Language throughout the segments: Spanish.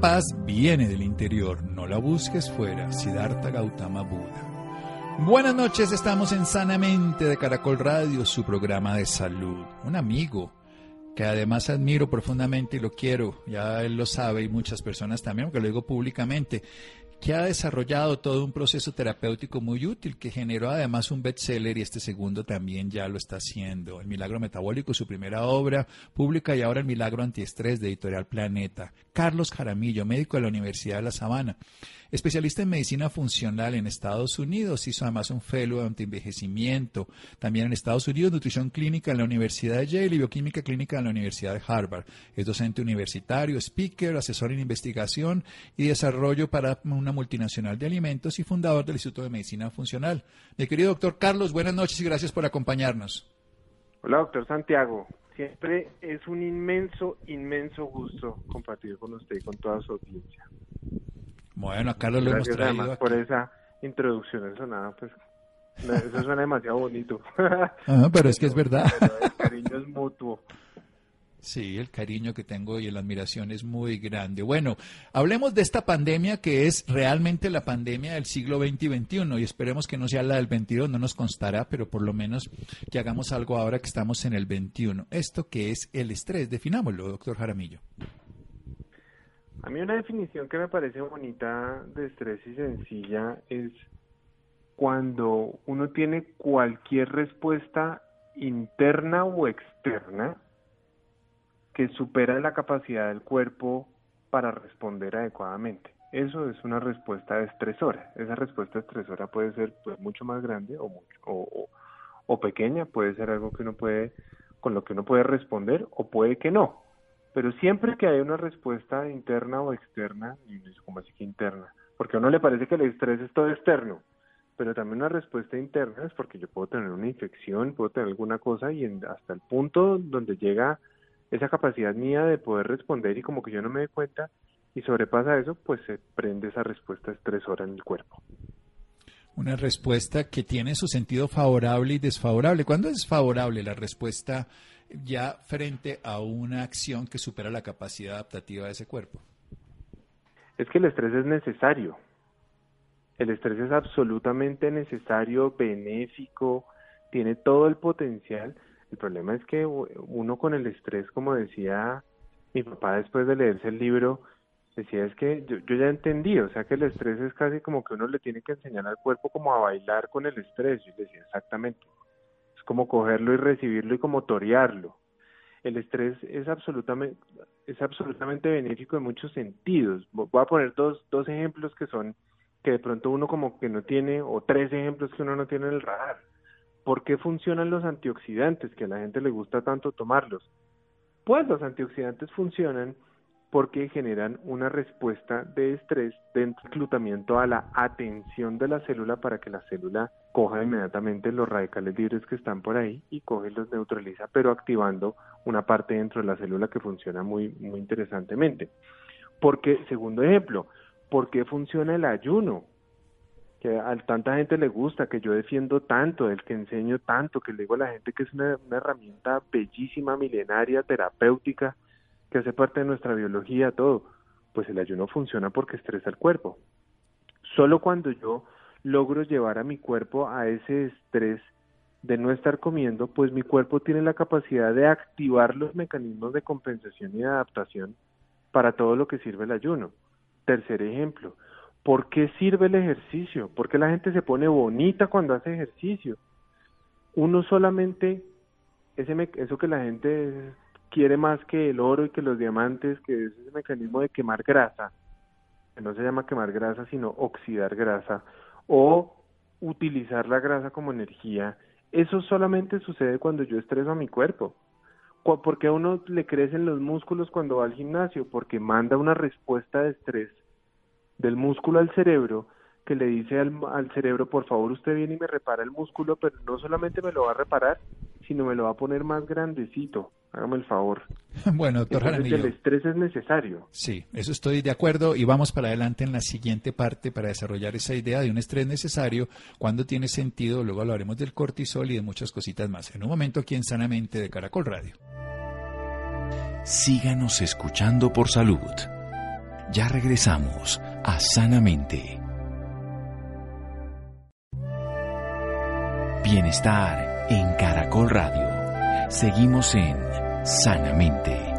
Paz viene del interior, no la busques fuera. Siddhartha Gautama Buda. Buenas noches, estamos en Sanamente de Caracol Radio, su programa de salud. Un amigo que además admiro profundamente y lo quiero, ya él lo sabe y muchas personas también, porque lo digo públicamente que ha desarrollado todo un proceso terapéutico muy útil que generó además un bestseller y este segundo también ya lo está haciendo. El Milagro Metabólico, su primera obra pública y ahora el Milagro Antiestrés de Editorial Planeta. Carlos Jaramillo, médico de la Universidad de La Sabana. Especialista en medicina funcional en Estados Unidos, hizo además un fellow de antienvejecimiento. También en Estados Unidos, nutrición clínica en la Universidad de Yale y bioquímica clínica en la Universidad de Harvard. Es docente universitario, speaker, asesor en investigación y desarrollo para una multinacional de alimentos y fundador del Instituto de Medicina Funcional. Mi querido doctor Carlos, buenas noches y gracias por acompañarnos. Hola, doctor Santiago. Siempre es un inmenso, inmenso gusto compartir con usted y con toda su audiencia. Bueno, a Carlos lo hemos traído además por esa introducción, eso nada, pues eso suena demasiado bonito. Ah, pero es que es verdad. el cariño es mutuo. Sí, el cariño que tengo y la admiración es muy grande. Bueno, hablemos de esta pandemia que es realmente la pandemia del siglo XX y XXI y esperemos que no sea la del XXII, no nos constará, pero por lo menos que hagamos algo ahora que estamos en el XXI. Esto que es el estrés, definámoslo, doctor Jaramillo. A mí una definición que me parece bonita de estrés y sencilla es cuando uno tiene cualquier respuesta interna o externa que supera la capacidad del cuerpo para responder adecuadamente. Eso es una respuesta estresora. Esa respuesta estresora puede ser pues, mucho más grande o, mucho, o, o pequeña, puede ser algo que uno puede, con lo que uno puede responder o puede que no. Pero siempre que hay una respuesta interna o externa, como así que interna, porque a uno le parece que el estrés es todo externo, pero también una respuesta interna es porque yo puedo tener una infección, puedo tener alguna cosa y hasta el punto donde llega esa capacidad mía de poder responder y como que yo no me dé cuenta y sobrepasa eso, pues se prende esa respuesta estresora en el cuerpo. Una respuesta que tiene su sentido favorable y desfavorable. ¿Cuándo es favorable la respuesta ya frente a una acción que supera la capacidad adaptativa de ese cuerpo? Es que el estrés es necesario. El estrés es absolutamente necesario, benéfico, tiene todo el potencial. El problema es que uno con el estrés, como decía mi papá después de leerse el libro, decía es que yo, yo, ya entendí, o sea que el estrés es casi como que uno le tiene que enseñar al cuerpo como a bailar con el estrés. Yo decía exactamente como cogerlo y recibirlo y como torearlo. El estrés es absolutamente, es absolutamente benéfico en muchos sentidos. Voy a poner dos, dos ejemplos que son que de pronto uno como que no tiene, o tres ejemplos que uno no tiene en el radar. ¿Por qué funcionan los antioxidantes? Que a la gente le gusta tanto tomarlos. Pues los antioxidantes funcionan porque generan una respuesta de estrés de reclutamiento a la atención de la célula para que la célula coja inmediatamente los radicales libres que están por ahí y coge y los neutraliza, pero activando una parte dentro de la célula que funciona muy, muy interesantemente. Porque, segundo ejemplo, ¿por qué funciona el ayuno? Que a tanta gente le gusta, que yo defiendo tanto, del que enseño tanto, que le digo a la gente que es una herramienta bellísima, milenaria, terapéutica, que hace parte de nuestra biología, todo, pues el ayuno funciona porque estresa el cuerpo. Solo cuando yo logro llevar a mi cuerpo a ese estrés de no estar comiendo, pues mi cuerpo tiene la capacidad de activar los mecanismos de compensación y de adaptación para todo lo que sirve el ayuno. Tercer ejemplo, ¿por qué sirve el ejercicio? ¿Por qué la gente se pone bonita cuando hace ejercicio? Uno solamente, ese eso que la gente quiere más que el oro y que los diamantes, que es ese mecanismo de quemar grasa, que no se llama quemar grasa, sino oxidar grasa, o utilizar la grasa como energía, eso solamente sucede cuando yo estreso a mi cuerpo. porque a uno le crecen los músculos cuando va al gimnasio? Porque manda una respuesta de estrés del músculo al cerebro que le dice al, al, cerebro, por favor usted viene y me repara el músculo, pero no solamente me lo va a reparar, sino me lo va a poner más grandecito. Hágame el favor. Bueno, doctor Jaramillo. El estrés es necesario. Sí, eso estoy de acuerdo y vamos para adelante en la siguiente parte para desarrollar esa idea de un estrés necesario, cuando tiene sentido, luego hablaremos del cortisol y de muchas cositas más. En un momento aquí en Sanamente de Caracol Radio. Síganos escuchando por salud. Ya regresamos a Sanamente. Bienestar en Caracol Radio. Seguimos en Sanamente.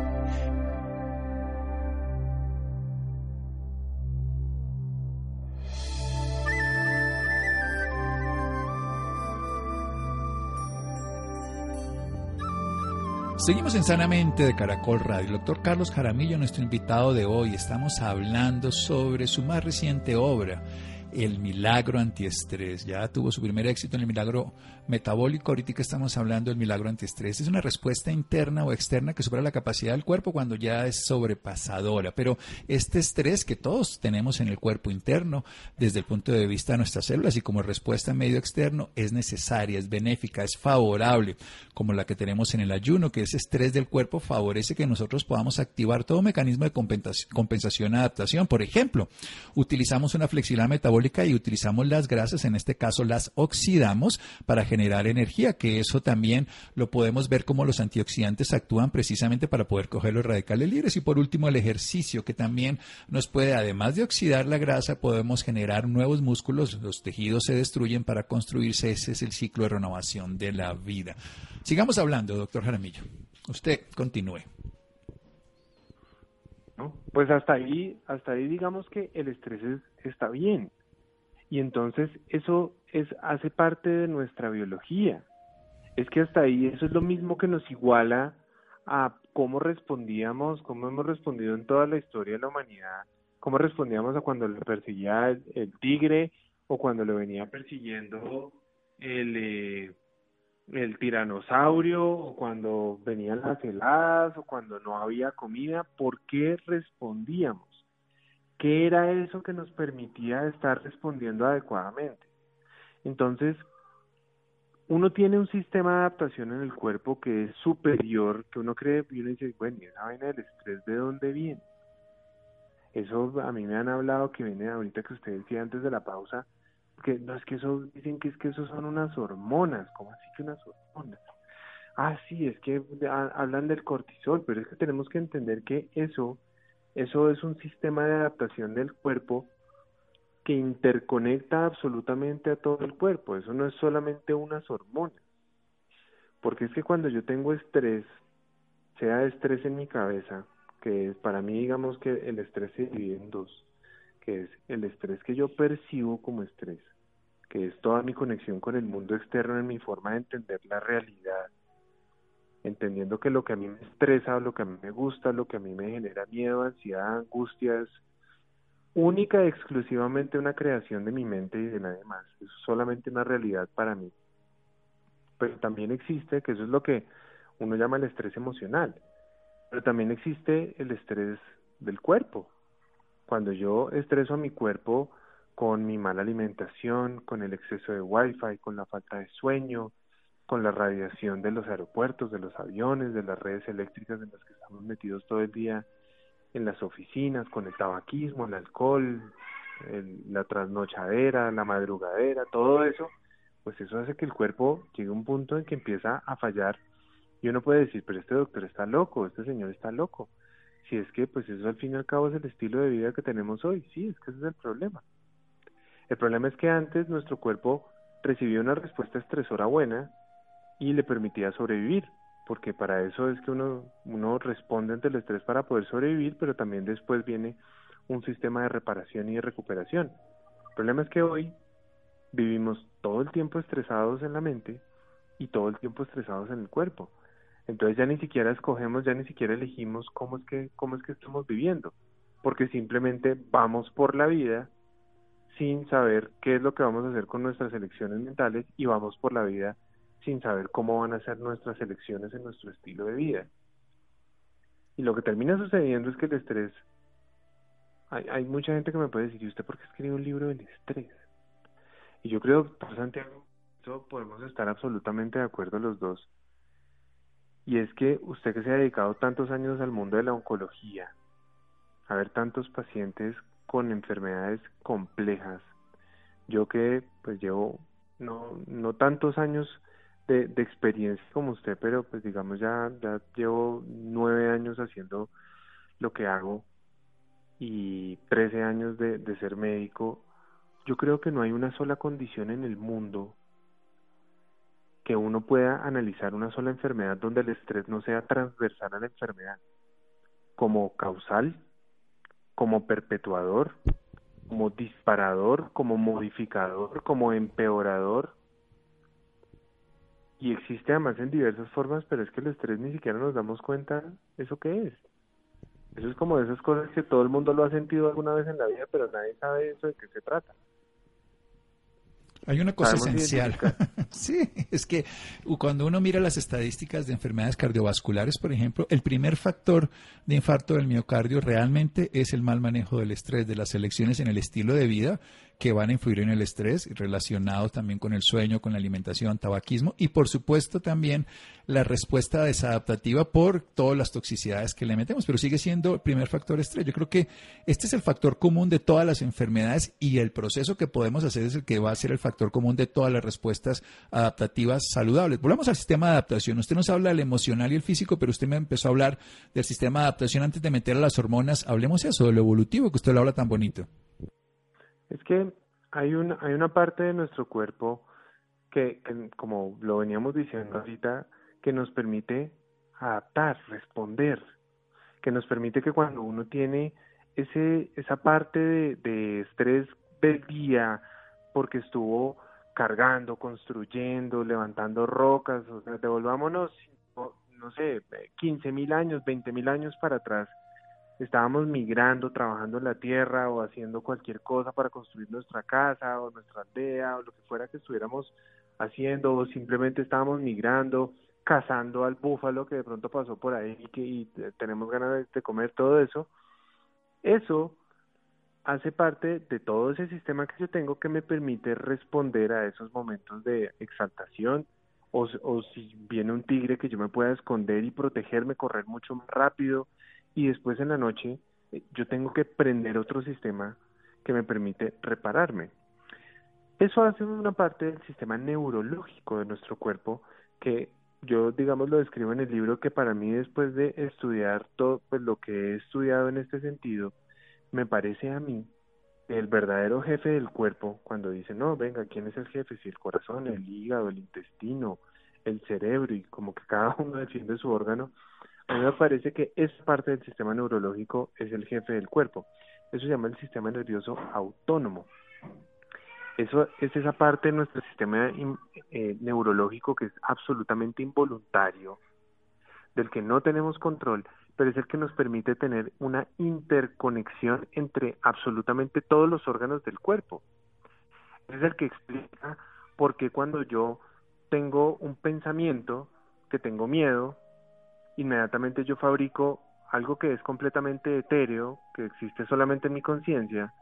Seguimos en Sanamente de Caracol Radio. El doctor Carlos Jaramillo, nuestro invitado de hoy, estamos hablando sobre su más reciente obra, el milagro antiestrés. Ya tuvo su primer éxito en el milagro metabólico. Ahorita que estamos hablando del milagro antiestrés. Es una respuesta interna o externa que supera la capacidad del cuerpo cuando ya es sobrepasadora. Pero este estrés que todos tenemos en el cuerpo interno, desde el punto de vista de nuestras células y como respuesta en medio externo, es necesaria, es benéfica, es favorable, como la que tenemos en el ayuno, que ese estrés del cuerpo favorece que nosotros podamos activar todo mecanismo de compensación y adaptación. Por ejemplo, utilizamos una flexibilidad metabólica y utilizamos las grasas, en este caso las oxidamos para generar energía, que eso también lo podemos ver como los antioxidantes actúan precisamente para poder coger los radicales libres. Y por último, el ejercicio, que también nos puede, además de oxidar la grasa, podemos generar nuevos músculos, los tejidos se destruyen para construirse, ese es el ciclo de renovación de la vida. Sigamos hablando, doctor Jaramillo. Usted continúe. Pues hasta ahí, hasta ahí digamos que el estrés está bien. Y entonces eso es, hace parte de nuestra biología. Es que hasta ahí eso es lo mismo que nos iguala a cómo respondíamos, cómo hemos respondido en toda la historia de la humanidad, cómo respondíamos a cuando le perseguía el, tigre o cuando le venía persiguiendo el, eh, el tiranosaurio o cuando venían las heladas o cuando no había comida, ¿por qué respondíamos? ¿Qué era eso que nos permitía estar respondiendo adecuadamente? Entonces, uno tiene un sistema de adaptación en el cuerpo que es superior, que uno cree, y uno dice, bueno, ¿y esa vaina del estrés de dónde viene? Eso a mí me han hablado que viene ahorita que usted decía antes de la pausa, que no es que eso, dicen que es que eso son unas hormonas, ¿cómo así que unas hormonas? Ah, sí, es que hablan del cortisol, pero es que tenemos que entender que eso eso es un sistema de adaptación del cuerpo que interconecta absolutamente a todo el cuerpo. Eso no es solamente unas hormonas. Porque es que cuando yo tengo estrés, sea estrés en mi cabeza, que es para mí digamos que el estrés se divide en dos, que es el estrés que yo percibo como estrés, que es toda mi conexión con el mundo externo en mi forma de entender la realidad, entendiendo que lo que a mí me estresa, lo que a mí me gusta, lo que a mí me genera miedo, ansiedad, angustia, es única y exclusivamente una creación de mi mente y de nadie más. Es solamente una realidad para mí. Pero también existe, que eso es lo que uno llama el estrés emocional, pero también existe el estrés del cuerpo. Cuando yo estreso a mi cuerpo con mi mala alimentación, con el exceso de wifi, con la falta de sueño, con la radiación de los aeropuertos, de los aviones, de las redes eléctricas en las que estamos metidos todo el día en las oficinas, con el tabaquismo, el alcohol, la trasnochadera, la madrugadera, todo eso, pues eso hace que el cuerpo llegue a un punto en que empieza a fallar y uno puede decir, pero este doctor está loco, este señor está loco. Si es que, pues eso al fin y al cabo es el estilo de vida que tenemos hoy, sí, es que ese es el problema. El problema es que antes nuestro cuerpo recibió una respuesta estresora buena y le permitía sobrevivir, porque para eso es que uno, uno responde ante el estrés para poder sobrevivir, pero también después viene un sistema de reparación y de recuperación. El problema es que hoy vivimos todo el tiempo estresados en la mente y todo el tiempo estresados en el cuerpo. Entonces ya ni siquiera escogemos, ya ni siquiera elegimos cómo es que, cómo es que estamos viviendo, porque simplemente vamos por la vida sin saber qué es lo que vamos a hacer con nuestras elecciones mentales y vamos por la vida sin saber cómo van a ser nuestras elecciones en nuestro estilo de vida. Y lo que termina sucediendo es que el estrés hay, hay mucha gente que me puede decir, ¿y usted por qué escribe un libro del estrés? Y yo creo, por Santiago, eso podemos estar absolutamente de acuerdo los dos. Y es que usted que se ha dedicado tantos años al mundo de la oncología, a ver tantos pacientes con enfermedades complejas, yo que pues llevo no, no tantos años de, de experiencia como usted, pero pues digamos ya, ya llevo nueve años haciendo lo que hago y trece años de, de ser médico, yo creo que no hay una sola condición en el mundo que uno pueda analizar una sola enfermedad donde el estrés no sea transversal a la enfermedad, como causal, como perpetuador, como disparador, como modificador, como empeorador. Y existe además en diversas formas, pero es que el estrés ni siquiera nos damos cuenta eso qué es. Eso es como de esas cosas que todo el mundo lo ha sentido alguna vez en la vida, pero nadie sabe eso de qué se trata. Hay una cosa esencial. sí, es que cuando uno mira las estadísticas de enfermedades cardiovasculares, por ejemplo, el primer factor de infarto del miocardio realmente es el mal manejo del estrés, de las elecciones en el estilo de vida que van a influir en el estrés, relacionados también con el sueño, con la alimentación, tabaquismo y por supuesto también la respuesta desadaptativa por todas las toxicidades que le metemos, pero sigue siendo el primer factor estrés. Yo creo que este es el factor común de todas las enfermedades y el proceso que podemos hacer es el que va a ser el factor común de todas las respuestas adaptativas saludables. Volvamos al sistema de adaptación. Usted nos habla del emocional y el físico, pero usted me empezó a hablar del sistema de adaptación antes de meter a las hormonas. Hablemos eso, de lo evolutivo que usted lo habla tan bonito. Es que hay una, hay una parte de nuestro cuerpo que, como lo veníamos diciendo ahorita, que nos permite adaptar, responder, que nos permite que cuando uno tiene ese, esa parte de, de estrés del día, porque estuvo cargando, construyendo, levantando rocas, o sea, devolvámonos, no sé, 15 mil años, 20 mil años para atrás, estábamos migrando, trabajando en la tierra o haciendo cualquier cosa para construir nuestra casa o nuestra aldea o lo que fuera que estuviéramos haciendo o simplemente estábamos migrando, cazando al búfalo que de pronto pasó por ahí y que y tenemos ganas de comer todo eso, eso hace parte de todo ese sistema que yo tengo que me permite responder a esos momentos de exaltación o, o si viene un tigre que yo me pueda esconder y protegerme, correr mucho más rápido, y después en la noche eh, yo tengo que prender otro sistema que me permite repararme. Eso hace una parte del sistema neurológico de nuestro cuerpo que yo, digamos, lo describo en el libro que para mí después de estudiar todo pues, lo que he estudiado en este sentido, me parece a mí el verdadero jefe del cuerpo cuando dice, no, venga, ¿quién es el jefe? Si el corazón, el hígado, el intestino, el cerebro y como que cada uno defiende su órgano, a mí me parece que esa parte del sistema neurológico es el jefe del cuerpo. Eso se llama el sistema nervioso autónomo. Eso es esa parte de nuestro sistema eh, neurológico que es absolutamente involuntario, del que no tenemos control, pero es el que nos permite tener una interconexión entre absolutamente todos los órganos del cuerpo. Es el que explica por qué cuando yo tengo un pensamiento, que tengo miedo, inmediatamente yo fabrico algo que es completamente etéreo, que existe solamente en mi conciencia,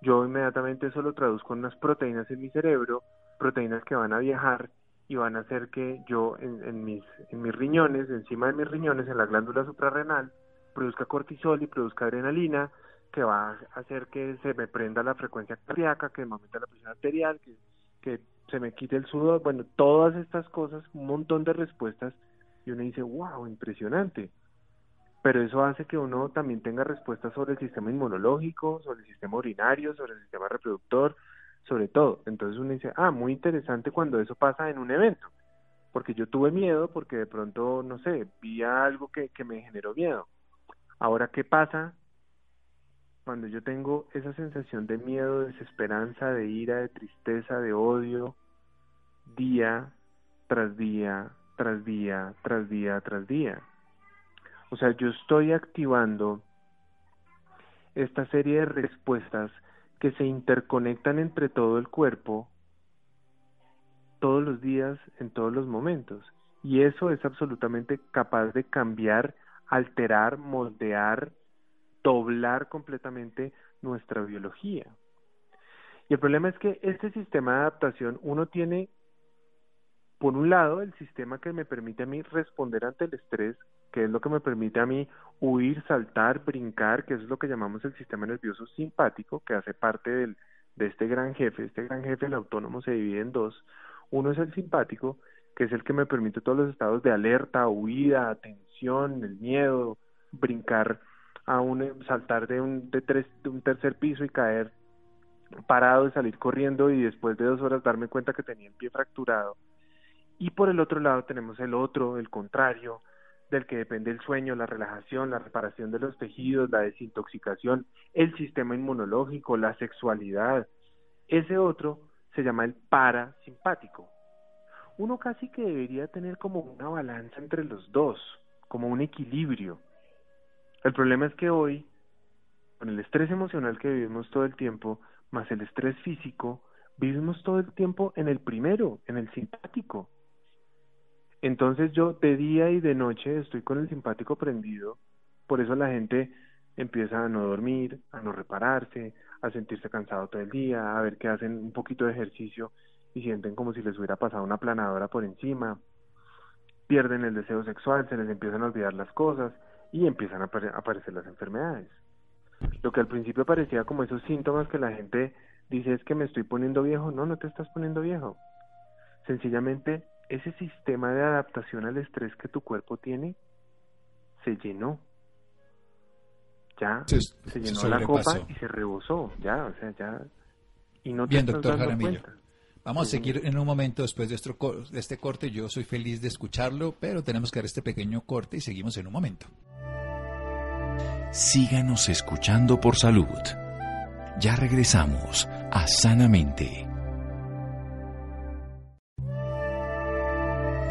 yo inmediatamente eso lo traduzco en unas proteínas en mi cerebro, proteínas que van a viajar y van a hacer que yo en, mis, en mis riñones, encima de mis riñones, en la glándula suprarrenal, produzca cortisol y produzca adrenalina, que va a hacer que se me prenda la frecuencia cardíaca, que me aumente la presión arterial, que, que se me quite el sudor, bueno, todas estas cosas, un montón de respuestas y uno dice, wow, impresionante. Pero eso hace que uno también tenga respuestas sobre el sistema inmunológico, sobre el sistema urinario, sobre el sistema reproductor, sobre todo. Entonces uno dice, ah, muy interesante cuando eso pasa en un evento. Porque yo tuve miedo, porque de pronto, no sé, vi algo que, que me generó miedo. Ahora, ¿qué pasa cuando yo tengo esa sensación de miedo, de desesperanza, de ira, de tristeza, de odio, día tras día, tras día, tras día, tras día. O sea, yo estoy activando esta serie de respuestas que se interconectan entre todo el cuerpo todos los días, en todos los momentos. Y eso es absolutamente capaz de cambiar, alterar, moldear doblar completamente nuestra biología. Y el problema es que este sistema de adaptación uno tiene, por un lado, el sistema que me permite a mí responder ante el estrés, que es lo que me permite a mí huir, saltar, brincar, que es lo que llamamos el sistema nervioso simpático, que hace parte del, de este gran jefe. Este gran jefe, el autónomo, se divide en dos. Uno es el simpático, que es el que me permite todos los estados de alerta, huida, tensión, el miedo, brincar a un saltar de un de, tres, de un tercer piso y caer parado de salir corriendo y después de dos horas darme cuenta que tenía el pie fracturado. Y por el otro lado tenemos el otro, el contrario, del que depende el sueño, la relajación, la reparación de los tejidos, la desintoxicación, el sistema inmunológico, la sexualidad. Ese otro se llama el parasimpático. Uno casi que debería tener como una balanza entre los dos, como un equilibrio. El problema es que hoy, con el estrés emocional que vivimos todo el tiempo, más el estrés físico, vivimos todo el tiempo en el primero, en el simpático. Entonces yo de día y de noche estoy con el simpático prendido, por eso la gente empieza a no dormir, a no repararse, a sentirse cansado todo el día, a ver que hacen un poquito de ejercicio y sienten como si les hubiera pasado una planadora por encima, pierden el deseo sexual, se les empiezan a olvidar las cosas y empiezan a aparecer las enfermedades. Lo que al principio parecía como esos síntomas que la gente dice es que me estoy poniendo viejo, no, no te estás poniendo viejo. Sencillamente ese sistema de adaptación al estrés que tu cuerpo tiene se llenó. Ya se, llenó la copa y se rebosó, ya, o sea, ya. Y no te Bien, doctor Jaramillo. Vamos a seguir en un momento después de, de este corte. Yo soy feliz de escucharlo, pero tenemos que dar este pequeño corte y seguimos en un momento. Síganos escuchando por salud. Ya regresamos a Sanamente.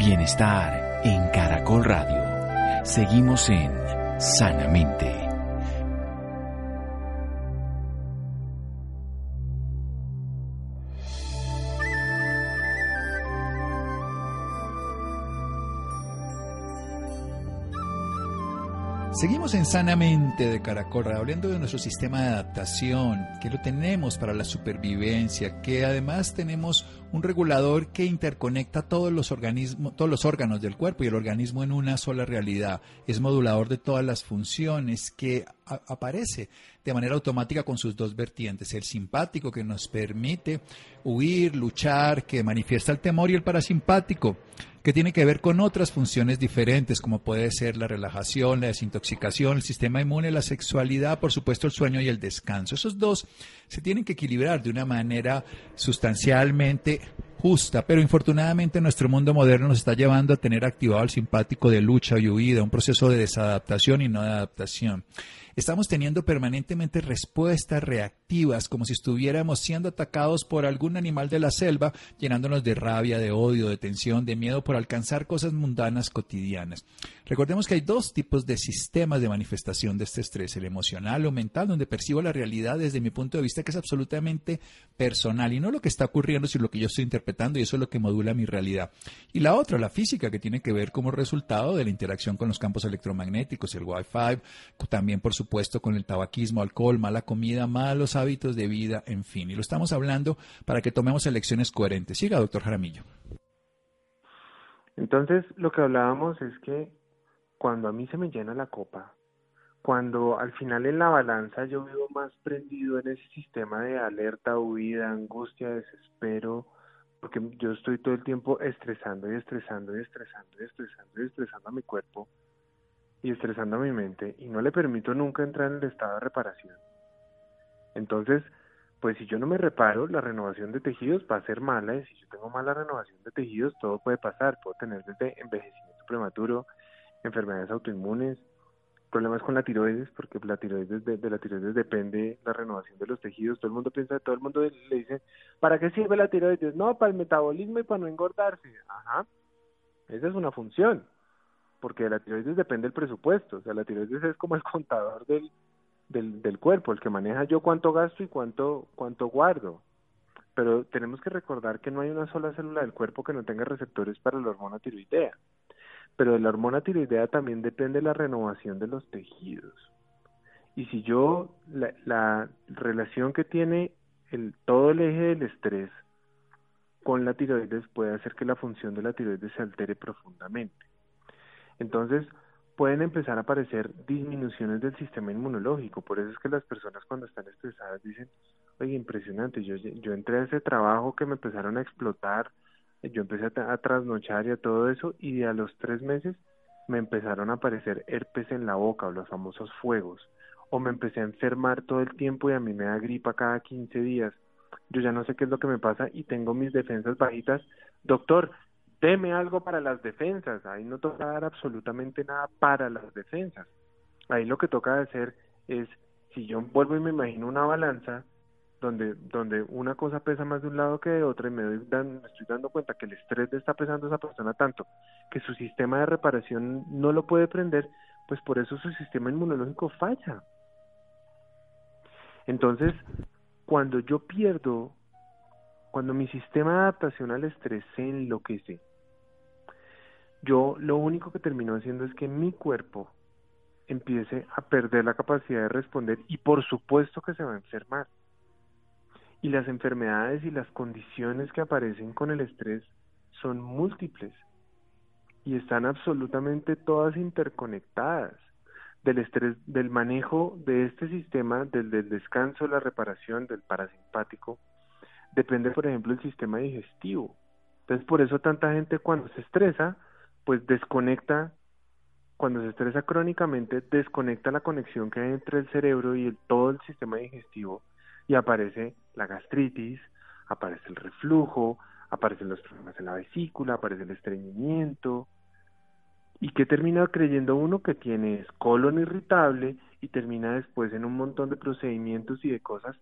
Bienestar en Caracol Radio. Seguimos en Sanamente. Seguimos en Sanamente de Caracol, hablando de nuestro sistema de adaptación, que lo tenemos para la supervivencia, que además tenemos un regulador que interconecta todos los organismos, todos los órganos del cuerpo y el organismo en una sola realidad. Es modulador de todas las funciones que aparece de manera automática con sus dos vertientes, el simpático que nos permite huir, luchar, que manifiesta el temor y el parasimpático que tiene que ver con otras funciones diferentes, como puede ser la relajación, la desintoxicación, el sistema inmune, la sexualidad, por supuesto el sueño y el descanso. Esos dos se tienen que equilibrar de una manera sustancialmente justa, pero infortunadamente nuestro mundo moderno nos está llevando a tener activado el simpático de lucha y huida, un proceso de desadaptación y no de adaptación. Estamos teniendo permanentemente respuestas reactivas, como si estuviéramos siendo atacados por algún animal de la selva, llenándonos de rabia, de odio, de tensión, de miedo por alcanzar cosas mundanas cotidianas. Recordemos que hay dos tipos de sistemas de manifestación de este estrés, el emocional o mental, donde percibo la realidad desde mi punto de vista que es absolutamente personal y no lo que está ocurriendo, sino lo que yo estoy interpretando y eso es lo que modula mi realidad. Y la otra, la física, que tiene que ver como resultado de la interacción con los campos electromagnéticos, el Wi-Fi, también por supuesto con el tabaquismo, alcohol, mala comida, malos hábitos de vida, en fin. Y lo estamos hablando para que tomemos elecciones coherentes. Siga, doctor Jaramillo. Entonces, lo que hablábamos es que cuando a mí se me llena la copa, cuando al final en la balanza yo vivo más prendido en ese sistema de alerta, huida, angustia, desespero, porque yo estoy todo el tiempo estresando y estresando y estresando y estresando y estresando a mi cuerpo, y estresando a mi mente y no le permito nunca entrar en el estado de reparación. Entonces, pues si yo no me reparo, la renovación de tejidos va a ser mala y si yo tengo mala renovación de tejidos, todo puede pasar. Puedo tener desde envejecimiento prematuro, enfermedades autoinmunes, problemas con la tiroides, porque la tiroides de, la tiroides depende la renovación de los tejidos. Todo el mundo piensa, todo el mundo le dice, ¿para qué sirve la tiroides? No, para el metabolismo y para no engordarse. Ajá, esa es una función porque de la tiroides depende el presupuesto, o sea, la tiroides es como el contador del, del, del cuerpo, el que maneja yo cuánto gasto y cuánto, cuánto guardo. Pero tenemos que recordar que no hay una sola célula del cuerpo que no tenga receptores para la hormona tiroidea. Pero de la hormona tiroidea también depende la renovación de los tejidos. Y si yo, la, la relación que tiene todo el eje del estrés con la tiroides puede hacer que la función de la tiroides se altere profundamente. Entonces, pueden empezar a aparecer disminuciones del sistema inmunológico. Por eso es que las personas cuando están estresadas dicen, oye, impresionante, yo, yo entré a ese trabajo que me empezaron a explotar, yo empecé a, trasnochar y a todo eso, y a los tres meses me empezaron a aparecer herpes en la boca o los famosos fuegos, o me empecé a enfermar todo el tiempo y a mí me da gripa cada 15 días. Yo ya no sé qué es lo que me pasa y tengo mis defensas bajitas. Doctor, deme algo para las defensas. Ahí no toca dar absolutamente nada para las defensas. Ahí lo que toca hacer es, si yo vuelvo y me imagino una balanza, donde, donde una cosa pesa más de un lado que de otra y me, doy, me estoy dando cuenta que el estrés le está pesando a esa persona tanto que su sistema de reparación no lo puede prender, pues por eso su sistema inmunológico falla. Entonces, cuando yo pierdo, cuando mi sistema de adaptación al estrés se enloquece, yo lo único que termino haciendo es que mi cuerpo empiece a perder la capacidad de responder y por supuesto que se va a enfermar. Y las enfermedades y las condiciones que aparecen con el estrés son múltiples y están absolutamente todas interconectadas. Del estrés, del manejo de este sistema, del, del descanso, la reparación, del parasimpático, depende, por ejemplo, el sistema digestivo. Entonces, por eso tanta gente cuando se estresa, pues desconecta, cuando se estresa crónicamente, desconecta la conexión que hay entre el cerebro y el, todo el sistema digestivo y aparece la gastritis, aparece el reflujo, aparecen los problemas en la vesícula, aparece el estreñimiento. ¿Y que termina creyendo uno que tiene colon irritable y termina después en un montón de procedimientos y de cosas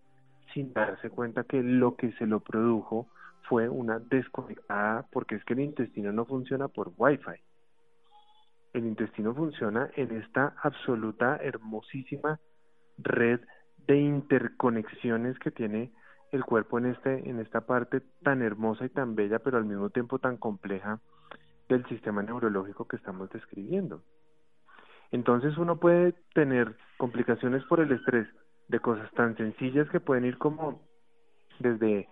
sin darse cuenta que lo que se lo produjo fue una desconectada porque es que el intestino no funciona por wifi. El intestino funciona en esta absoluta hermosísima red de interconexiones que tiene el cuerpo en este en esta parte tan hermosa y tan bella pero al mismo tiempo tan compleja del sistema neurológico que estamos describiendo. Entonces uno puede tener complicaciones por el estrés de cosas tan sencillas que pueden ir como desde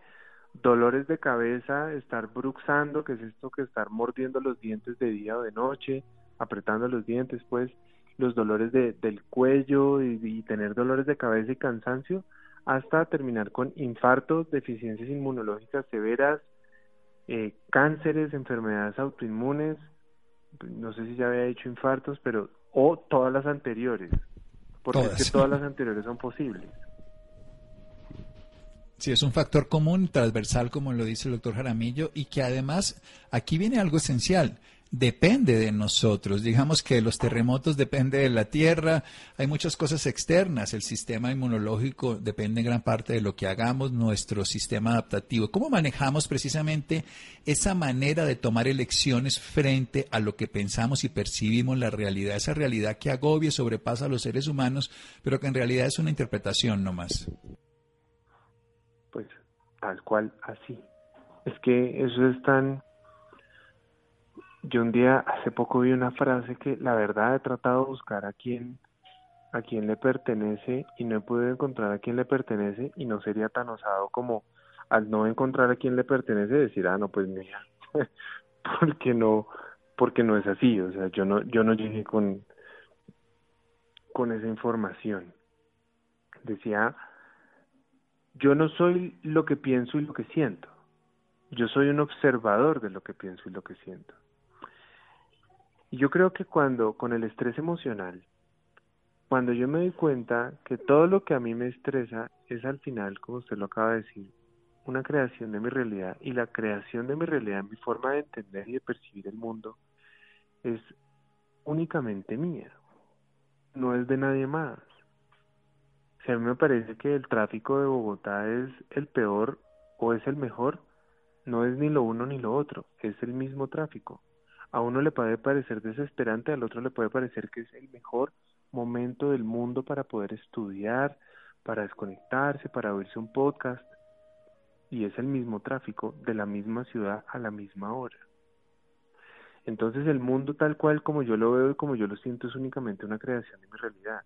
dolores de cabeza, estar bruxando, que es esto que estar mordiendo los dientes de día o de noche, apretando los dientes, pues los dolores de, del cuello y, tener dolores de cabeza y cansancio, hasta terminar con infartos, deficiencias inmunológicas severas, eh, cánceres, enfermedades autoinmunes, no sé si ya había dicho infartos, pero o todas las anteriores, porque es que todas las anteriores son posibles. Sí, es un factor común, transversal, como lo dice el doctor Jaramillo, y que además aquí viene algo esencial depende de nosotros. Digamos que los terremotos dependen de la tierra, hay muchas cosas externas, el sistema inmunológico depende en gran parte de lo que hagamos, nuestro sistema adaptativo. ¿Cómo manejamos precisamente esa manera de tomar elecciones frente a lo que pensamos y percibimos la realidad, esa realidad que agobia y sobrepasa a los seres humanos, pero que en realidad es una interpretación nomás? Pues tal cual así. Es que eso es tan yo un día, hace poco vi una frase que la verdad he tratado de buscar a quién, a quién le pertenece y no he podido encontrar a quién le pertenece y no sería tan osado como al no encontrar a quién le pertenece decir, ah, no, pues mira, porque no, porque no es así, o sea, yo no, yo no llegué con, con esa información. Decía, yo no soy lo que pienso y lo que siento, yo soy un observador de lo que pienso y lo que siento. Y yo creo que cuando, con el estrés emocional, cuando yo me doy cuenta que todo lo que a mí me estresa es al final, como usted lo acaba de decir, una creación de mi realidad y la creación de mi realidad, mi forma de entender y de percibir el mundo, es únicamente mía, no es de nadie más. Si a mí me parece que el tráfico de Bogotá es el peor o es el mejor, no es ni lo uno ni lo otro, es el mismo tráfico a uno le puede parecer desesperante, al otro le puede parecer que es el mejor momento del mundo para poder estudiar, para desconectarse, para oírse un podcast. Y es el mismo tráfico de la misma ciudad a la misma hora. Entonces el mundo tal cual como yo lo veo y como yo lo siento es únicamente una creación de mi realidad.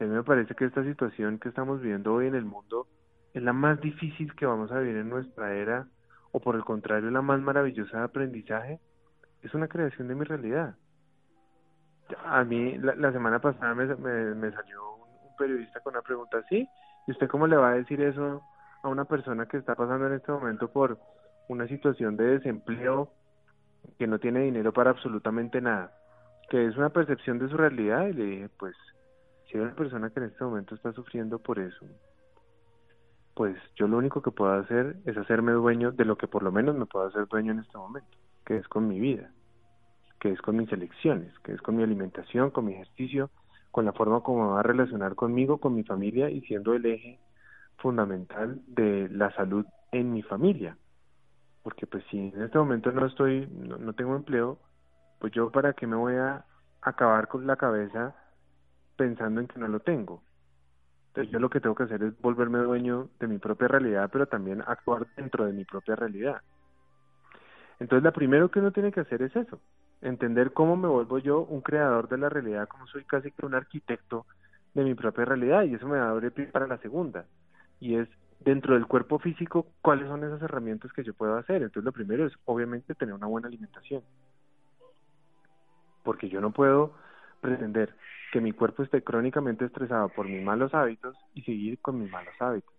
A mí me parece que esta situación que estamos viviendo hoy en el mundo es la más difícil que vamos a vivir en nuestra era, o por el contrario, la más maravillosa de aprendizaje, es una creación de mi realidad. A mí, la, semana pasada me, me, salió un, periodista con una pregunta así, ¿y usted cómo le va a decir eso a una persona que está pasando en este momento por una situación de desempleo, que no tiene dinero para absolutamente nada? Que es una percepción de su realidad, y le dije, pues, si hay una persona que en este momento está sufriendo por eso, pues yo lo único que puedo hacer es hacerme dueño de lo que por lo menos me puedo hacer dueño en este momento, que es con mi vida, que es con mis elecciones, que es con mi alimentación, con mi ejercicio, con la forma como me va a relacionar conmigo, con mi familia y siendo el eje fundamental de la salud en mi familia. Porque pues si en este momento no estoy, no, no tengo empleo, pues yo para qué me voy a acabar con la cabeza pensando en que no lo tengo. Entonces yo lo que tengo que hacer es volverme dueño de mi propia realidad, pero también actuar dentro de mi propia realidad. Entonces lo primero que uno tiene que hacer es eso, entender cómo me vuelvo yo un creador de la realidad, como soy casi que un arquitecto de mi propia realidad, y eso me va a abrir pie para la segunda, y es dentro del cuerpo físico, cuáles son esas herramientas que yo puedo hacer. Entonces lo primero es obviamente tener una buena alimentación, porque yo no puedo pretender que mi cuerpo esté crónicamente estresado por mis malos hábitos y seguir con mis malos hábitos.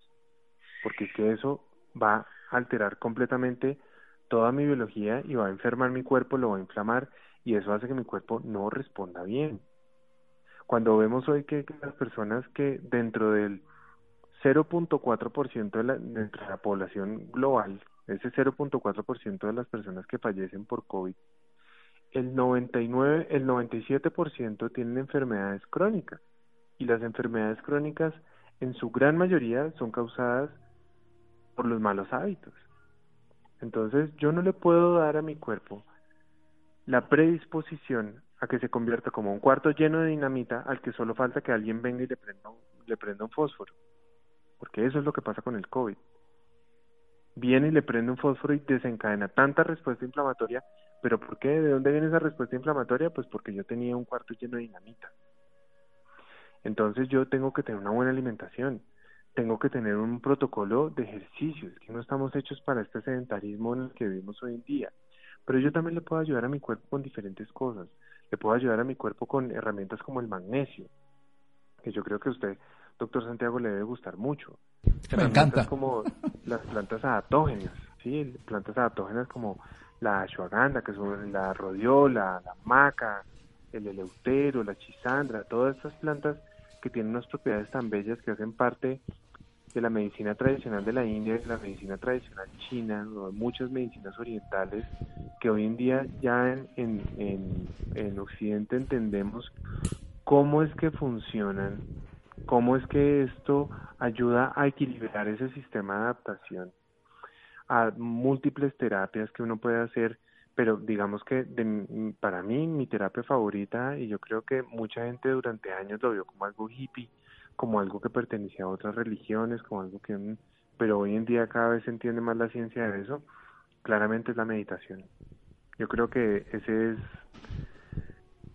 Porque es que eso va a alterar completamente toda mi biología y va a enfermar mi cuerpo, lo va a inflamar y eso hace que mi cuerpo no responda bien. Cuando vemos hoy que, las personas que dentro del 0.4% de la, de la población global, ese 0.4% de las personas que fallecen por COVID el 99, el 97% tienen enfermedades crónicas y las enfermedades crónicas en su gran mayoría son causadas por los malos hábitos. Entonces yo no le puedo dar a mi cuerpo la predisposición a que se convierta como un cuarto lleno de dinamita al que solo falta que alguien venga y le prenda, le prenda un fósforo. Porque eso es lo que pasa con el COVID. Viene y le prende un fósforo y desencadena tanta respuesta inflamatoria ¿Pero por qué? ¿De dónde viene esa respuesta inflamatoria? Pues porque yo tenía un cuarto lleno de dinamita. Entonces yo tengo que tener una buena alimentación, tengo que tener un protocolo de ejercicios, que no estamos hechos para este sedentarismo en el que vivimos hoy en día. Pero yo también le puedo ayudar a mi cuerpo con diferentes cosas. Le puedo ayudar a mi cuerpo con herramientas como el magnesio, que yo creo que a usted, doctor Santiago, le debe gustar mucho. Me encanta. como las plantas adaptógenas, ¿sí? Plantas adaptógenas como la ashwagandha, que son la rodiola, la maca, el eleutero, la chisandra, todas estas plantas que tienen unas propiedades tan bellas que hacen parte de la medicina tradicional de la India, de la medicina tradicional china, muchas medicinas orientales que hoy en día ya en, en, en Occidente entendemos cómo es que funcionan, cómo es que esto ayuda a equilibrar ese sistema de adaptación a múltiples terapias que uno puede hacer, pero digamos que de, para mí mi terapia favorita, y yo creo que mucha gente durante años lo vio como algo hippie, como algo que pertenecía a otras religiones, como algo que... Pero hoy en día cada vez se entiende más la ciencia de eso, claramente es la meditación. Yo creo que ese es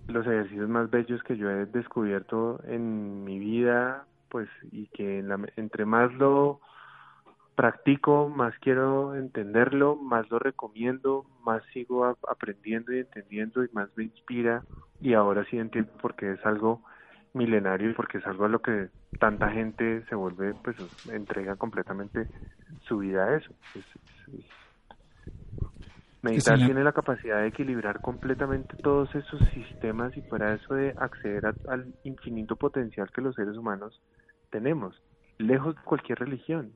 los ejercicios más bellos que yo he descubierto en mi vida, pues, y que entre más lo practico, más quiero entenderlo, más lo recomiendo, más sigo aprendiendo y entendiendo y más me inspira y ahora sí entiendo por qué es algo milenario y porque es algo a lo que tanta gente se vuelve, pues entrega completamente su vida a eso. meditar tiene la capacidad de equilibrar completamente todos esos sistemas y para eso de acceder al infinito potencial que los seres humanos tenemos, lejos de cualquier religión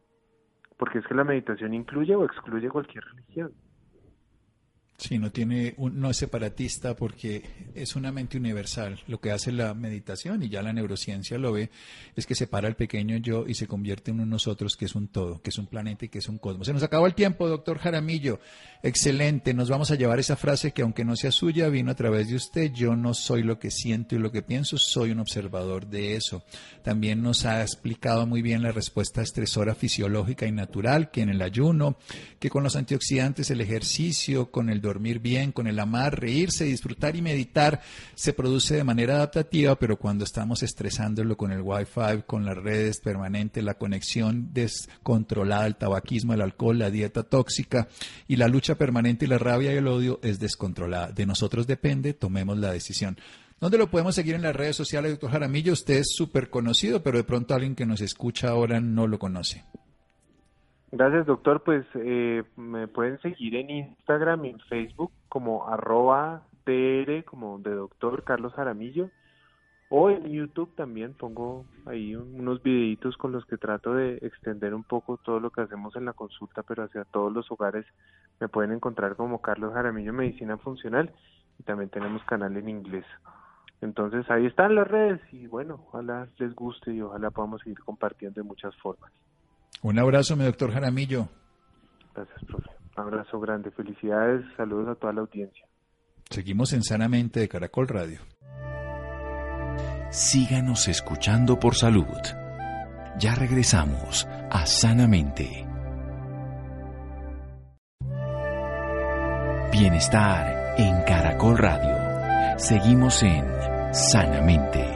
porque es que la meditación incluye o excluye cualquier religión. Sí, no tiene no es separatista porque es una mente universal. Lo que hace la meditación y ya la neurociencia lo ve es que separa el pequeño yo y se convierte en un nosotros que es un todo, que es un planeta y que es un cosmos. Se nos acabó el tiempo, doctor Jaramillo. Excelente. Nos vamos a llevar esa frase que aunque no sea suya, vino a través de usted. Yo no soy lo que siento y lo que pienso, soy un observador de eso. También nos ha explicado muy bien la respuesta estresora fisiológica y natural que en el ayuno, que con los antioxidantes, el ejercicio, con el dormir bien, con el amar, reírse, disfrutar y meditar se produce de manera adaptativa, pero cuando estamos estresándolo con el wifi, con las redes permanentes, la conexión descontrolada, el tabaquismo, el alcohol, la dieta tóxica y la lucha permanente y la rabia y el odio es descontrolada. De nosotros depende, tomemos la decisión. ¿Dónde lo podemos seguir en las redes sociales, doctor Jaramillo? Usted es súper conocido, pero de pronto alguien que nos escucha ahora no lo conoce. Gracias, doctor. Pues eh, me pueden seguir en Instagram y en Facebook como arroba DR, como de doctor Carlos Jaramillo. O en YouTube también pongo ahí unos videitos con los que trato de extender un poco todo lo que hacemos en la consulta, pero hacia todos los hogares me pueden encontrar como Carlos Jaramillo Medicina Funcional y también tenemos canal en inglés. Entonces ahí están las redes y bueno, ojalá les guste y ojalá podamos seguir compartiendo de muchas formas. Un abrazo, mi doctor Jaramillo. Gracias, profe. Un abrazo grande. Felicidades. Saludos a toda la audiencia. Seguimos en Sanamente de Caracol Radio. Síganos escuchando por salud. Ya regresamos a Sanamente. Bienestar en Caracol Radio. Seguimos en Sanamente.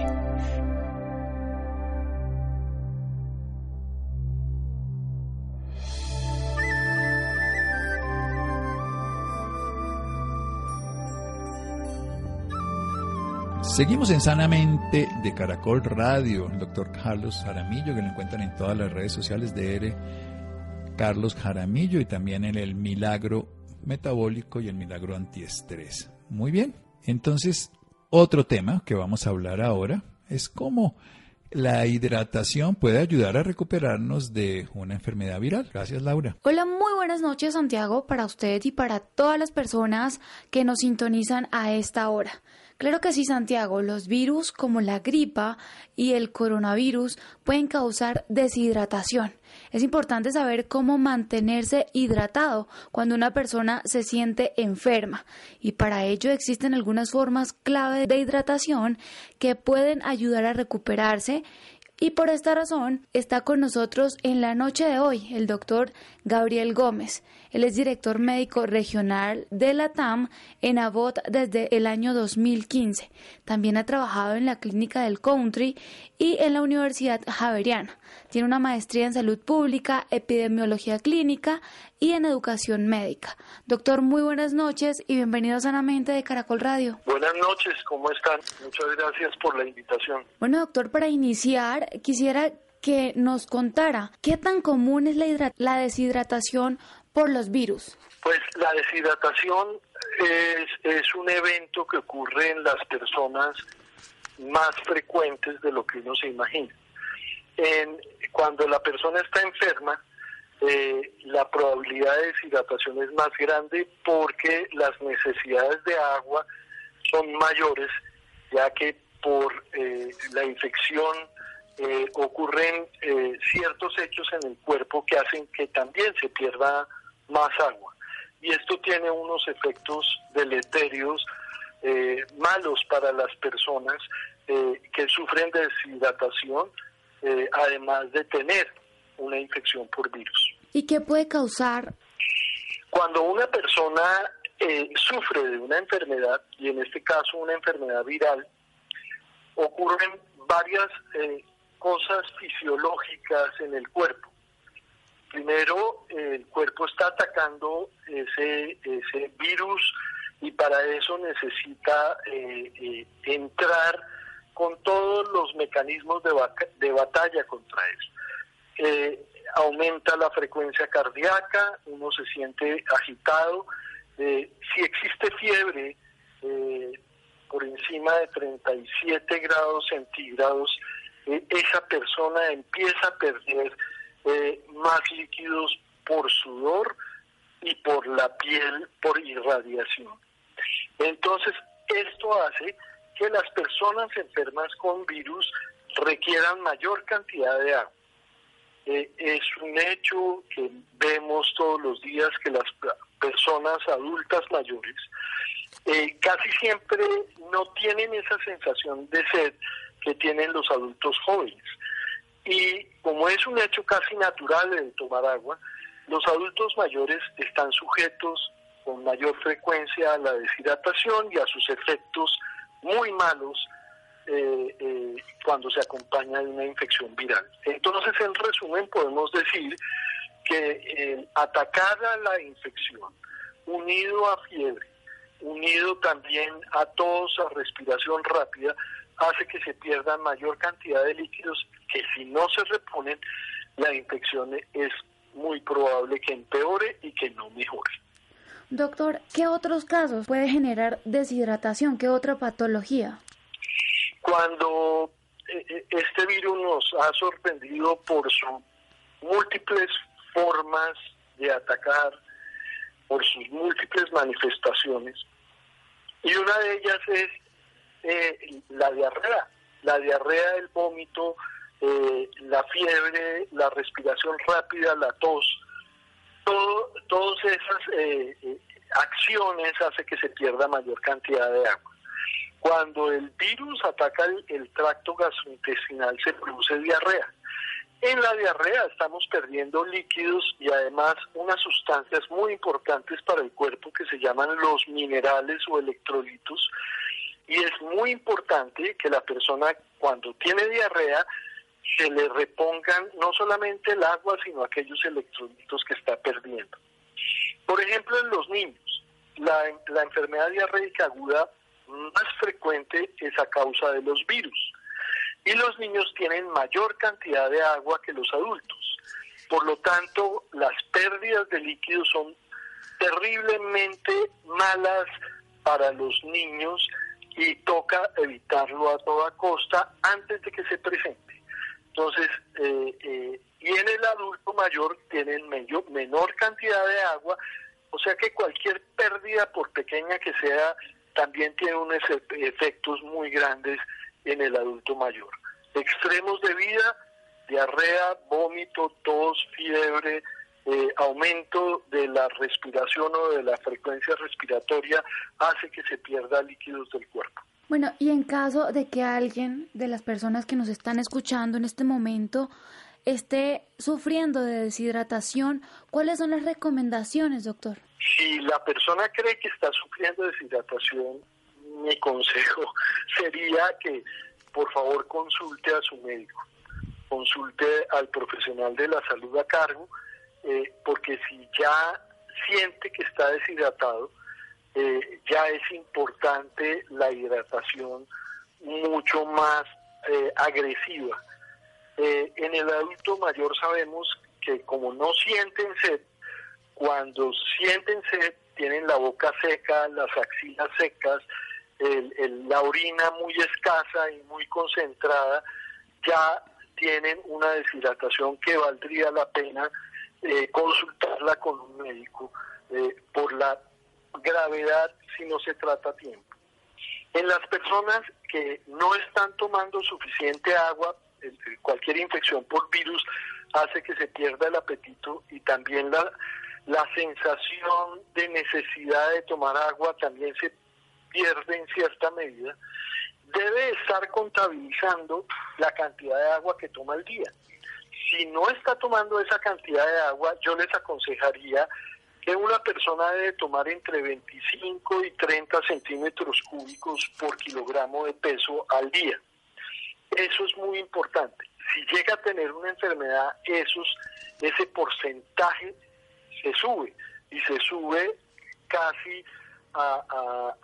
Seguimos en Sanamente de Caracol Radio, el doctor Carlos Jaramillo, que lo encuentran en todas las redes sociales de ERE, Carlos Jaramillo, y también en el Milagro Metabólico y el Milagro Antiestrés. Muy bien, entonces, otro tema que vamos a hablar ahora es cómo la hidratación puede ayudar a recuperarnos de una enfermedad viral. Gracias, Laura. Hola, muy buenas noches, Santiago, para usted y para todas las personas que nos sintonizan a esta hora. Claro que sí, Santiago, los virus como la gripa y el coronavirus pueden causar deshidratación. Es importante saber cómo mantenerse hidratado cuando una persona se siente enferma y para ello existen algunas formas clave de hidratación que pueden ayudar a recuperarse y por esta razón está con nosotros en la noche de hoy el doctor Gabriel Gómez. Él es director médico regional de la TAM en Abot desde el año 2015. También ha trabajado en la clínica del Country y en la Universidad Javeriana. Tiene una maestría en salud pública, epidemiología clínica y en educación médica. Doctor, muy buenas noches y bienvenido a Sanamente de Caracol Radio. Buenas noches, ¿cómo están? Muchas gracias por la invitación. Bueno, doctor, para iniciar, quisiera que nos contara qué tan común es la, la deshidratación por los virus. Pues la deshidratación es, es un evento que ocurre en las personas más frecuentes de lo que uno se imagina. En, cuando la persona está enferma, eh, la probabilidad de deshidratación es más grande porque las necesidades de agua son mayores, ya que por eh, la infección eh, ocurren ciertos hechos en el cuerpo que hacen que también se pierda más agua. Y esto tiene unos efectos deleterios malos para las personas que sufren deshidratación, además de tener una infección por virus. ¿Y qué puede causar? Cuando una persona eh, sufre de una enfermedad, y en este caso una enfermedad viral, ocurren varias eh, cosas fisiológicas en el cuerpo. Primero, el cuerpo está atacando ese, ese virus y para eso necesita eh, entrar con todos los mecanismos de, de batalla contra eso eh, aumenta la frecuencia cardíaca, uno se siente agitado. Eh, si existe fiebre eh, por encima de 37 grados centígrados, eh, esa persona empieza a perder más líquidos por sudor y por la piel por irradiación. Entonces, esto hace que las personas enfermas con virus requieran mayor cantidad de agua. Eh, es un hecho que vemos todos los días que las personas adultas mayores eh, casi siempre no tienen esa sensación de sed que tienen los adultos jóvenes. Y como es un hecho casi natural el tomar agua, los adultos mayores están sujetos con mayor frecuencia a la deshidratación y a sus efectos muy malos eh, eh, cuando se acompaña de una infección viral. Entonces, en resumen, podemos decir que atacar a la infección, unido a fiebre, unido también a tos, a respiración rápida, hace que se pierdan mayor cantidad de líquidos que si no se reponen, la infección es muy probable que empeore y que no mejore. Doctor, ¿qué otros casos puede generar deshidratación? ¿Qué otra patología? Cuando eh, eh, este virus nos ha sorprendido por sus múltiples formas de atacar, por sus múltiples manifestaciones, y una de ellas es eh, la diarrea, la diarrea, el vómito, la fiebre, la respiración rápida, la tos, todo, todas esas eh, eh, acciones hace que se pierda mayor cantidad de agua. Cuando el virus ataca el, tracto gastrointestinal se produce diarrea. En la diarrea estamos perdiendo líquidos y además unas sustancias muy importantes para el cuerpo que se llaman los minerales o electrolitos. Y es muy importante que la persona cuando tiene diarrea se le repongan no solamente el agua, sino aquellos electrolitos que está perdiendo. Por ejemplo, en los niños, la, la enfermedad diarreica aguda más frecuente es a causa de los virus. Y los niños tienen mayor cantidad de agua que los adultos. Por lo tanto, las pérdidas de líquidos son terriblemente malas para los niños y toca evitarlo a toda costa antes de que se presente. Entonces, eh, eh, y en el adulto mayor tienen menor cantidad de agua, o sea que cualquier pérdida, por pequeña que sea, también tiene unos efectos muy grandes en el adulto mayor. Extremos de vida, diarrea, vómito, tos, fiebre, eh, aumento de la respiración o de la frecuencia respiratoria hace que se pierda líquidos del cuerpo. Bueno, y en caso de que alguien de las personas que nos están escuchando en este momento esté sufriendo de deshidratación, ¿cuáles son las recomendaciones, doctor? Si la persona cree que está sufriendo de deshidratación, mi consejo sería que por favor consulte a su médico, consulte al profesional de la salud a cargo, eh, porque si ya siente que está deshidratado, eh, ya es importante la hidratación mucho más eh, agresiva. Eh, en el adulto mayor sabemos que como no sienten sed, cuando sienten sed tienen la boca seca, las axilas secas, la orina muy escasa y muy concentrada, ya tienen una deshidratación que valdría la pena consultarla con un médico por la gravedad si no se trata a tiempo. En las personas que no están tomando suficiente agua, cualquier infección por virus hace que se pierda el apetito y también la, la sensación de necesidad de tomar agua también se pierde en cierta medida, debe estar contabilizando la cantidad de agua que toma al día. Si no está tomando esa cantidad de agua, yo les aconsejaría que una persona debe tomar entre 25 y 30 centímetros cúbicos por kilogramo de peso al día. Eso es muy importante. Si llega a tener una enfermedad, esos, ese porcentaje se sube y se sube casi a,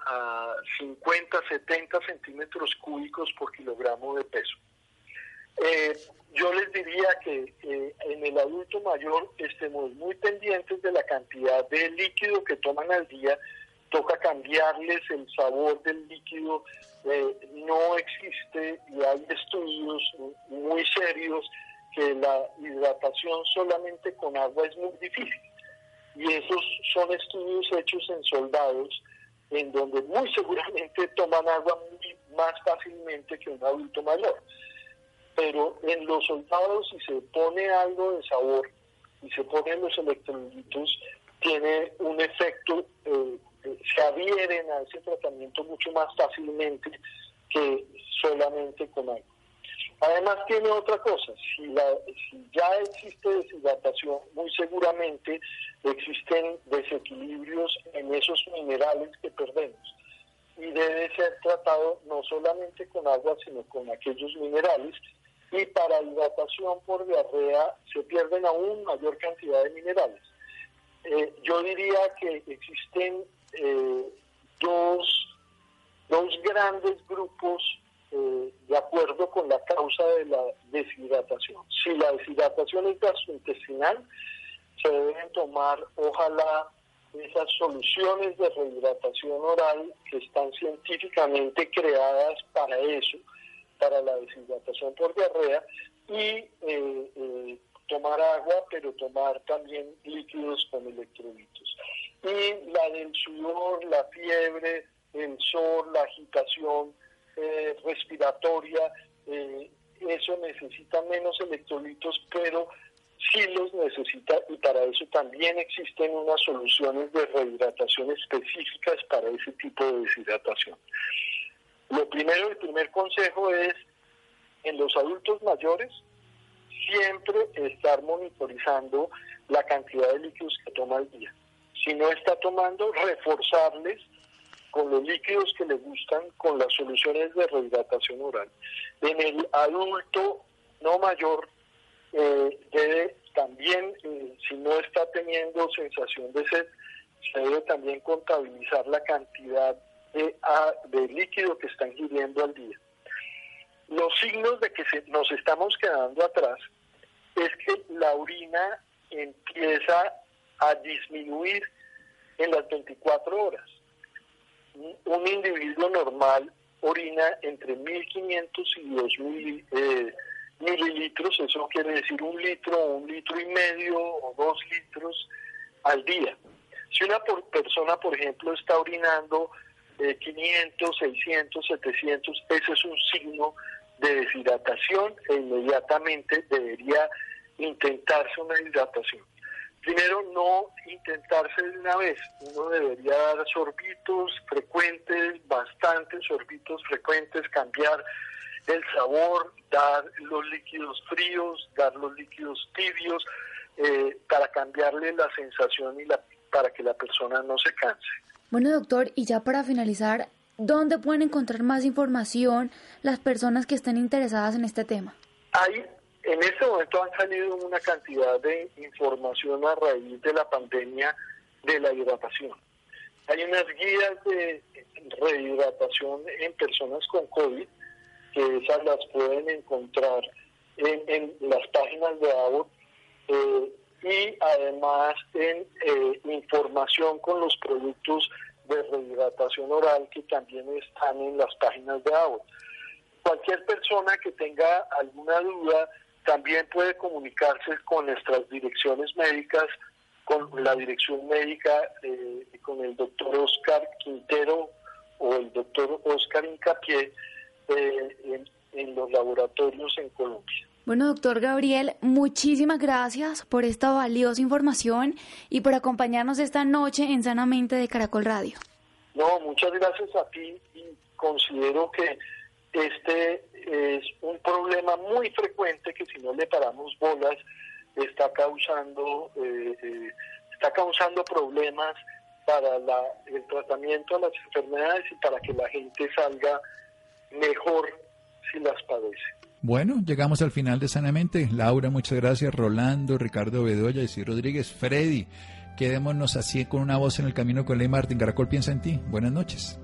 a 50, 70 centímetros cúbicos por kilogramo de peso. Eh, yo les diría que eh, en el adulto mayor estemos muy pendientes de la cantidad de líquido que toman al día. Toca cambiarles el sabor del líquido. Eh, no existe y hay estudios muy serios que la hidratación solamente con agua es muy difícil. Y esos son estudios hechos en soldados en donde muy seguramente toman agua más fácilmente que un adulto mayor pero en los soldados si se pone algo de sabor y se ponen los electrolitos, tiene un efecto, eh, se adhieren a ese tratamiento mucho más fácilmente que solamente con agua. Además tiene otra cosa, si, la, si ya existe deshidratación, muy seguramente existen desequilibrios en esos minerales que perdemos y debe ser tratado no solamente con agua, sino con aquellos minerales. Y para hidratación por diarrea se pierden aún mayor cantidad de minerales. Eh, yo diría que existen eh, dos, dos grandes grupos eh, de acuerdo con la causa de la deshidratación. Si la deshidratación es gastrointestinal, se deben tomar, ojalá, esas soluciones de rehidratación oral que están científicamente creadas para eso, para la deshidratación por diarrea, y eh, tomar agua, pero tomar también líquidos con electrolitos. Y la del sudor, la fiebre, el sol, la agitación eh, respiratoria, eso necesita menos electrolitos, pero sí los necesita y para eso también existen unas soluciones de rehidratación específicas para ese tipo de deshidratación. Lo primero, el primer consejo es en los adultos mayores siempre estar monitorizando la cantidad de líquidos que toma al día. Si no está tomando, reforzarles con los líquidos que le gustan, con las soluciones de rehidratación oral. En el adulto no mayor, eh, debe también, eh, si no está teniendo sensación de sed, se debe también contabilizar la cantidad de, ah, de líquido que está ingiriendo al día. Los signos de que nos estamos quedando atrás es que la orina empieza a disminuir en las 24 horas. Un individuo normal orina entre 1500 y 2000 eh, mililitros, eso quiere decir un litro, un litro y medio o dos litros al día. Si una persona, por ejemplo, está orinando 500, 600, 700, ese es un signo de deshidratación e inmediatamente debería intentarse una hidratación. Primero, no intentarse de una vez. Uno debería dar sorbitos frecuentes, bastantes sorbitos frecuentes, cambiar el sabor, dar los líquidos fríos, dar los líquidos tibios, eh, para cambiarle la sensación y la, para que la persona no se canse. Bueno, doctor, y ya para finalizar, ¿dónde pueden encontrar más información las personas que estén interesadas en este tema? Hay, en este momento han salido una cantidad de información a raíz de la pandemia de la hidratación. Hay unas guías de rehidratación en personas con COVID que esas las pueden encontrar en, las páginas de ABOT eh, y además en eh, información con los productos de rehidratación oral que también están en las páginas de ABOT. Cualquier persona que tenga alguna duda también puede comunicarse con nuestras direcciones médicas, con la dirección médica, eh, con el doctor Oscar Quintero o el doctor Oscar Incapié, eh, en, los laboratorios en Colombia. Bueno, doctor Gabriel, muchísimas gracias por esta valiosa información y por acompañarnos esta noche en Sanamente de Caracol Radio. No, muchas gracias a ti y considero que este es un problema muy frecuente que si no le paramos bolas está causando eh, eh, está causando problemas para el tratamiento de las enfermedades y para que la gente salga mejor si las padece. Bueno, llegamos al final de Sanamente. Laura, muchas gracias. Rolando, Ricardo Bedoya, y Rodríguez, Freddy. Quedémonos así con una voz en el camino con Ley Martín. Caracol piensa en ti. Buenas noches.